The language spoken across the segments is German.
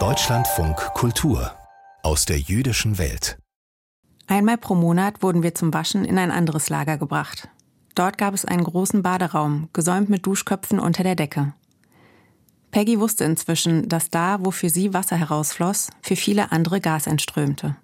Deutschlandfunk Kultur aus der jüdischen Welt. Einmal pro Monat wurden wir zum Waschen in ein anderes Lager gebracht. Dort gab es einen großen Baderaum, gesäumt mit Duschköpfen unter der Decke. Peggy wusste inzwischen, dass da, wo für sie Wasser herausfloss, für viele andere Gas entströmte.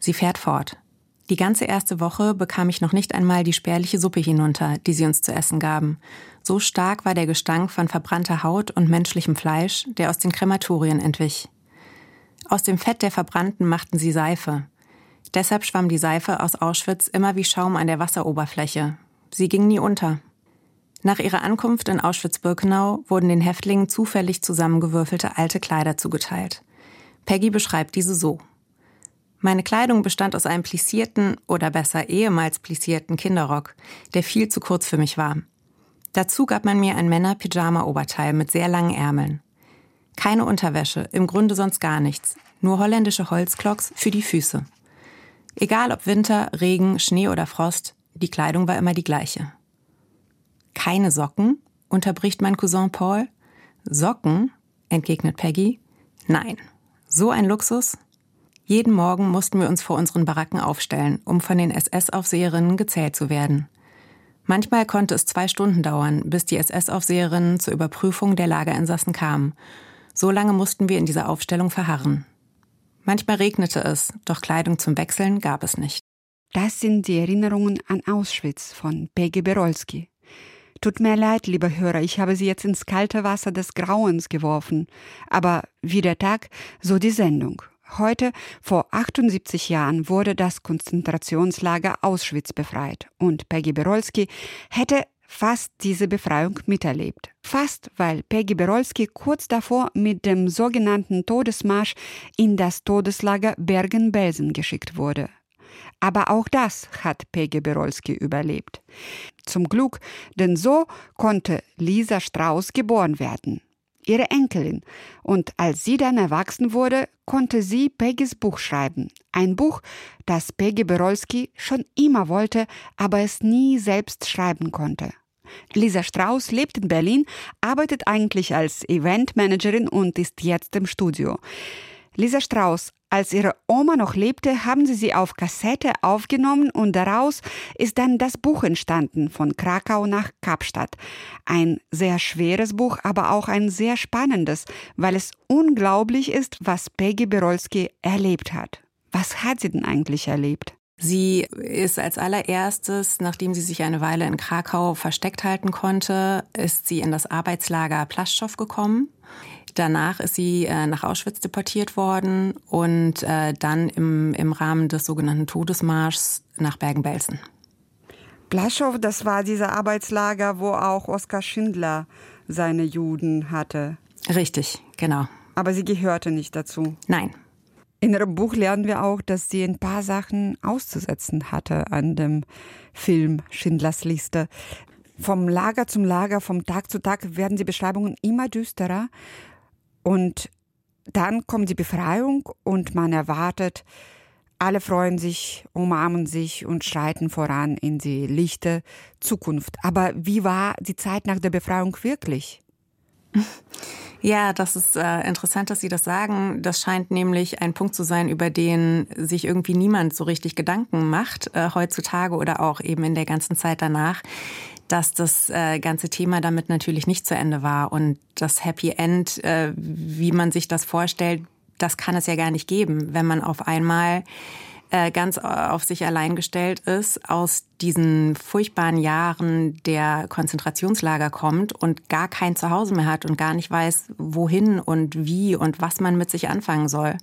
Sie fährt fort. Die ganze erste Woche bekam ich noch nicht einmal die spärliche Suppe hinunter, die sie uns zu essen gaben. So stark war der Gestank von verbrannter Haut und menschlichem Fleisch, der aus den Krematorien entwich. Aus dem Fett der Verbrannten machten sie Seife. Deshalb schwamm die Seife aus Auschwitz immer wie Schaum an der Wasseroberfläche. Sie ging nie unter. Nach ihrer Ankunft in Auschwitz-Birkenau wurden den Häftlingen zufällig zusammengewürfelte alte Kleider zugeteilt. Peggy beschreibt diese so. Meine Kleidung bestand aus einem plissierten oder besser ehemals plissierten Kinderrock, der viel zu kurz für mich war. Dazu gab man mir ein Männer-Pyjama-Oberteil mit sehr langen Ärmeln. Keine Unterwäsche, im Grunde sonst gar nichts, nur holländische Holzklocks für die Füße. Egal ob Winter, Regen, Schnee oder Frost, die Kleidung war immer die gleiche. Keine Socken? unterbricht mein Cousin Paul. Socken? entgegnet Peggy. Nein. So ein Luxus? Jeden Morgen mussten wir uns vor unseren Baracken aufstellen, um von den SS-Aufseherinnen gezählt zu werden. Manchmal konnte es zwei Stunden dauern, bis die SS-Aufseherinnen zur Überprüfung der Lagerinsassen kamen. So lange mussten wir in dieser Aufstellung verharren. Manchmal regnete es, doch Kleidung zum Wechseln gab es nicht. Das sind die Erinnerungen an Auschwitz von Peggy Berolski. Tut mir leid, lieber Hörer, ich habe Sie jetzt ins kalte Wasser des Grauens geworfen. Aber wie der Tag, so die Sendung. Heute, vor 78 Jahren, wurde das Konzentrationslager Auschwitz befreit und Peggy Berolski hätte fast diese Befreiung miterlebt. Fast, weil Peggy Berolski kurz davor mit dem sogenannten Todesmarsch in das Todeslager Bergen-Belsen geschickt wurde. Aber auch das hat Peggy Berolski überlebt. Zum Glück, denn so konnte Lisa Strauß geboren werden ihre Enkelin. Und als sie dann erwachsen wurde, konnte sie Peggys Buch schreiben. Ein Buch, das Peggy Berolski schon immer wollte, aber es nie selbst schreiben konnte. Lisa Strauss lebt in Berlin, arbeitet eigentlich als Eventmanagerin und ist jetzt im Studio. Lisa Strauss, als ihre Oma noch lebte, haben sie sie auf Kassette aufgenommen und daraus ist dann das Buch entstanden, von Krakau nach Kapstadt. Ein sehr schweres Buch, aber auch ein sehr spannendes, weil es unglaublich ist, was Peggy Berolski erlebt hat. Was hat sie denn eigentlich erlebt? Sie ist als allererstes, nachdem sie sich eine Weile in Krakau versteckt halten konnte, ist sie in das Arbeitslager Plaschow gekommen. Danach ist sie äh, nach Auschwitz deportiert worden und äh, dann im, im Rahmen des sogenannten Todesmarschs nach Bergen-Belsen. Blaschow, das war dieser Arbeitslager, wo auch Oskar Schindler seine Juden hatte. Richtig, genau. Aber sie gehörte nicht dazu. Nein. In ihrem Buch lernen wir auch, dass sie ein paar Sachen auszusetzen hatte an dem Film Schindlers Liste. Vom Lager zum Lager, vom Tag zu Tag werden die Beschreibungen immer düsterer. Und dann kommt die Befreiung und man erwartet, alle freuen sich, umarmen sich und schreiten voran in die lichte Zukunft. Aber wie war die Zeit nach der Befreiung wirklich? Ja, das ist äh, interessant, dass Sie das sagen. Das scheint nämlich ein Punkt zu sein, über den sich irgendwie niemand so richtig Gedanken macht, äh, heutzutage oder auch eben in der ganzen Zeit danach dass das äh, ganze Thema damit natürlich nicht zu Ende war. Und das Happy End, äh, wie man sich das vorstellt, das kann es ja gar nicht geben, wenn man auf einmal äh, ganz auf sich allein gestellt ist, aus diesen furchtbaren Jahren der Konzentrationslager kommt und gar kein Zuhause mehr hat und gar nicht weiß, wohin und wie und was man mit sich anfangen soll.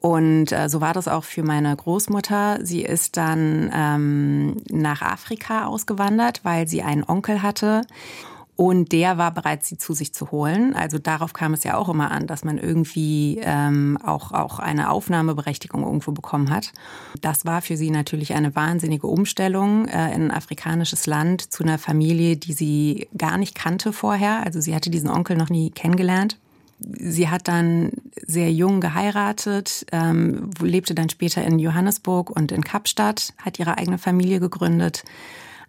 Und äh, so war das auch für meine Großmutter. Sie ist dann ähm, nach Afrika ausgewandert, weil sie einen Onkel hatte. Und der war bereit, sie zu sich zu holen. Also darauf kam es ja auch immer an, dass man irgendwie ähm, auch, auch eine Aufnahmeberechtigung irgendwo bekommen hat. Das war für sie natürlich eine wahnsinnige Umstellung äh, in ein afrikanisches Land zu einer Familie, die sie gar nicht kannte vorher. Also sie hatte diesen Onkel noch nie kennengelernt. Sie hat dann sehr jung geheiratet, ähm, lebte dann später in Johannesburg und in Kapstadt, hat ihre eigene Familie gegründet.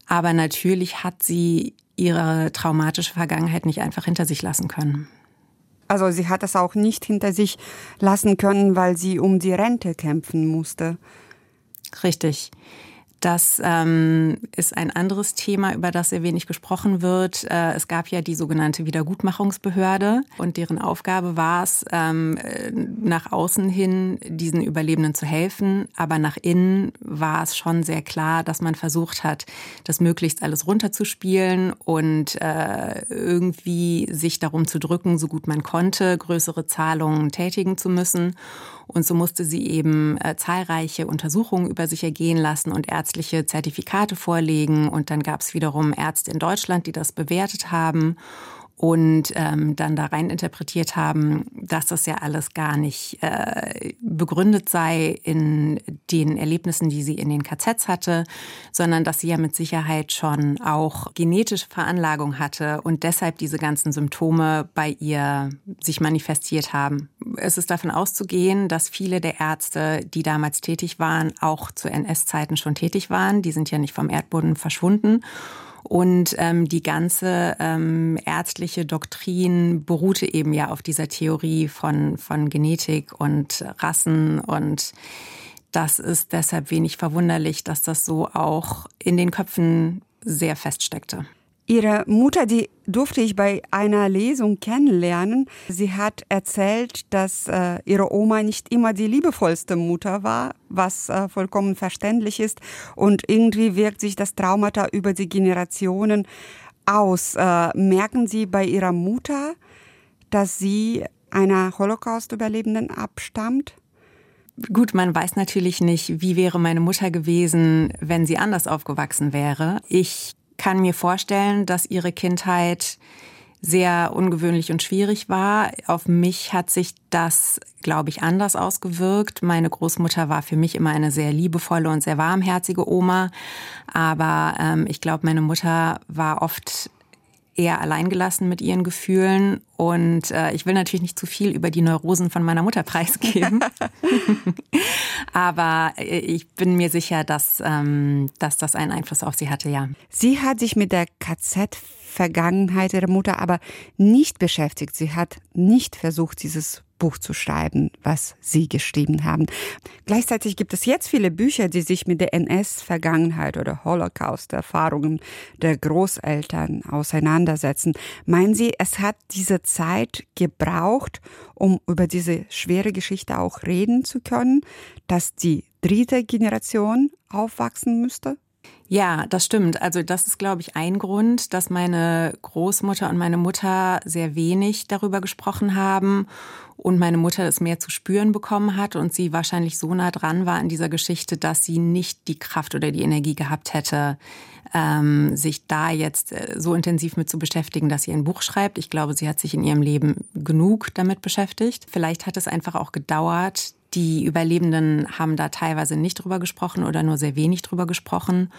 Aber natürlich hat sie ihre traumatische Vergangenheit nicht einfach hinter sich lassen können. Also sie hat es auch nicht hinter sich lassen können, weil sie um die Rente kämpfen musste. Richtig. Das ähm, ist ein anderes Thema, über das sehr wenig gesprochen wird. Äh, es gab ja die sogenannte Wiedergutmachungsbehörde und deren Aufgabe war es, ähm, nach außen hin diesen Überlebenden zu helfen. Aber nach innen war es schon sehr klar, dass man versucht hat, das möglichst alles runterzuspielen und äh, irgendwie sich darum zu drücken, so gut man konnte, größere Zahlungen tätigen zu müssen. Und so musste sie eben äh, zahlreiche Untersuchungen über sich ergehen lassen und ärztliche Zertifikate vorlegen. Und dann gab es wiederum Ärzte in Deutschland, die das bewertet haben und ähm, dann da rein interpretiert haben, dass das ja alles gar nicht äh, begründet sei in den Erlebnissen, die sie in den KZs hatte, sondern dass sie ja mit Sicherheit schon auch genetische Veranlagung hatte und deshalb diese ganzen Symptome bei ihr sich manifestiert haben. Es ist davon auszugehen, dass viele der Ärzte, die damals tätig waren, auch zu NS-Zeiten schon tätig waren. Die sind ja nicht vom Erdboden verschwunden. Und ähm, die ganze ähm, ärztliche Doktrin beruhte eben ja auf dieser Theorie von, von Genetik und Rassen. Und das ist deshalb wenig verwunderlich, dass das so auch in den Köpfen sehr feststeckte. Ihre Mutter, die durfte ich bei einer Lesung kennenlernen. Sie hat erzählt, dass äh, ihre Oma nicht immer die liebevollste Mutter war, was äh, vollkommen verständlich ist. Und irgendwie wirkt sich das Traumata über die Generationen aus. Äh, merken Sie bei Ihrer Mutter, dass sie einer Holocaust-Überlebenden abstammt? Gut, man weiß natürlich nicht, wie wäre meine Mutter gewesen, wenn sie anders aufgewachsen wäre. Ich kann mir vorstellen, dass ihre Kindheit sehr ungewöhnlich und schwierig war. Auf mich hat sich das, glaube ich, anders ausgewirkt. Meine Großmutter war für mich immer eine sehr liebevolle und sehr warmherzige Oma. Aber ähm, ich glaube, meine Mutter war oft eher alleingelassen mit ihren Gefühlen. Und äh, ich will natürlich nicht zu viel über die Neurosen von meiner Mutter preisgeben. Aber äh, ich bin mir sicher, dass, ähm, dass das einen Einfluss auf sie hatte, ja. Sie hat sich mit der KZ Vergangenheit ihrer Mutter aber nicht beschäftigt. Sie hat nicht versucht, dieses Buch zu schreiben, was Sie geschrieben haben. Gleichzeitig gibt es jetzt viele Bücher, die sich mit der NS-Vergangenheit oder Holocaust-Erfahrungen der Großeltern auseinandersetzen. Meinen Sie, es hat diese Zeit gebraucht, um über diese schwere Geschichte auch reden zu können, dass die dritte Generation aufwachsen müsste? Ja, das stimmt. Also das ist, glaube ich, ein Grund, dass meine Großmutter und meine Mutter sehr wenig darüber gesprochen haben und meine Mutter es mehr zu spüren bekommen hat und sie wahrscheinlich so nah dran war an dieser Geschichte, dass sie nicht die Kraft oder die Energie gehabt hätte, ähm, sich da jetzt äh, so intensiv mit zu beschäftigen, dass sie ein Buch schreibt. Ich glaube, sie hat sich in ihrem Leben genug damit beschäftigt. Vielleicht hat es einfach auch gedauert. Die Überlebenden haben da teilweise nicht drüber gesprochen oder nur sehr wenig drüber gesprochen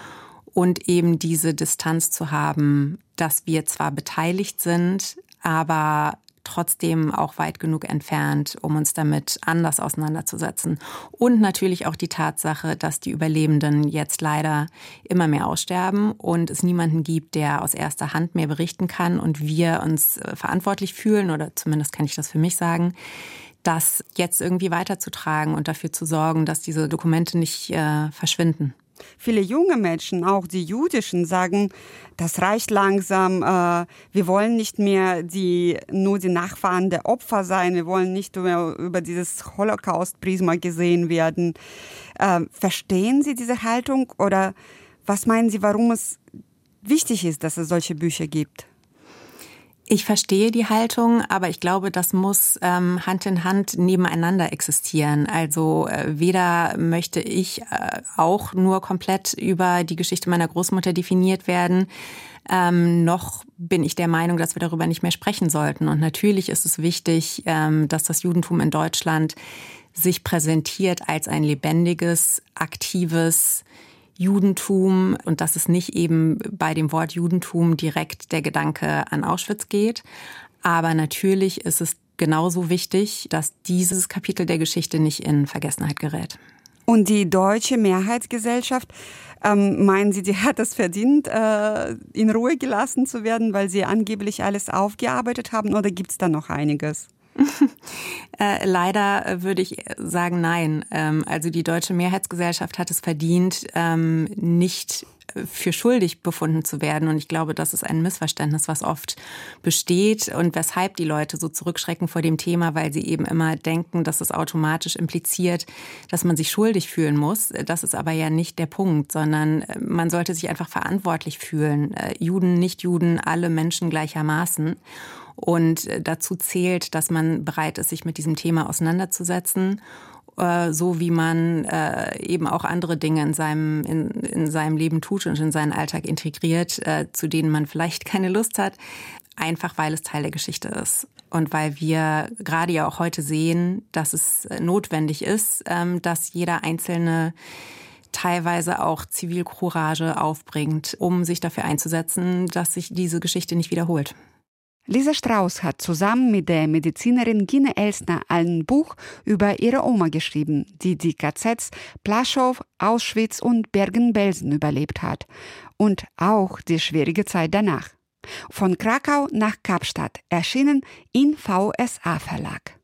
und eben diese Distanz zu haben, dass wir zwar beteiligt sind, aber trotzdem auch weit genug entfernt, um uns damit anders auseinanderzusetzen. Und natürlich auch die Tatsache, dass die Überlebenden jetzt leider immer mehr aussterben und es niemanden gibt, der aus erster Hand mehr berichten kann und wir uns äh, verantwortlich fühlen, oder zumindest kann ich das für mich sagen, das jetzt irgendwie weiterzutragen und dafür zu sorgen, dass diese Dokumente nicht äh, verschwinden. Viele junge Menschen, auch die jüdischen, sagen, das reicht langsam. Äh, wir wollen nicht mehr die, nur die Nachfahren der Opfer sein. Wir wollen nicht mehr über dieses Holocaust-Prisma gesehen werden. Äh, verstehen Sie diese Haltung oder was meinen Sie, warum es wichtig ist, dass es solche Bücher gibt? Ich verstehe die Haltung, aber ich glaube, das muss ähm, Hand in Hand nebeneinander existieren. Also äh, weder möchte ich äh, auch nur komplett über die Geschichte meiner Großmutter definiert werden, ähm, noch bin ich der Meinung, dass wir darüber nicht mehr sprechen sollten. Und natürlich ist es wichtig, ähm, dass das Judentum in Deutschland sich präsentiert als ein lebendiges, aktives, Judentum und dass es nicht eben bei dem Wort Judentum direkt der Gedanke an Auschwitz geht. Aber natürlich ist es genauso wichtig, dass dieses Kapitel der Geschichte nicht in Vergessenheit gerät. Und die deutsche Mehrheitsgesellschaft, ähm, meinen Sie, die hat es verdient, äh, in Ruhe gelassen zu werden, weil sie angeblich alles aufgearbeitet haben oder gibt es da noch einiges? Äh, leider würde ich sagen nein. Ähm, also die deutsche Mehrheitsgesellschaft hat es verdient, ähm, nicht für schuldig befunden zu werden. Und ich glaube, das ist ein Missverständnis, was oft besteht und weshalb die Leute so zurückschrecken vor dem Thema, weil sie eben immer denken, dass es automatisch impliziert, dass man sich schuldig fühlen muss. Das ist aber ja nicht der Punkt, sondern äh, man sollte sich einfach verantwortlich fühlen. Äh, Juden, Nicht-Juden, alle Menschen gleichermaßen. Und äh, dazu zählt, dass man bereit ist, sich mit diesem Thema auseinanderzusetzen äh, so wie man äh, eben auch andere Dinge in seinem, in, in seinem Leben tut und in seinen Alltag integriert, äh, zu denen man vielleicht keine Lust hat, einfach weil es Teil der Geschichte ist. Und weil wir gerade ja auch heute sehen, dass es notwendig ist, ähm, dass jeder Einzelne teilweise auch Zivilcourage aufbringt, um sich dafür einzusetzen, dass sich diese Geschichte nicht wiederholt. Lisa Strauß hat zusammen mit der Medizinerin Gine Elsner ein Buch über ihre Oma geschrieben, die die KZs Plaschow, Auschwitz und Bergen-Belsen überlebt hat. Und auch die schwierige Zeit danach. Von Krakau nach Kapstadt erschienen in VSA Verlag.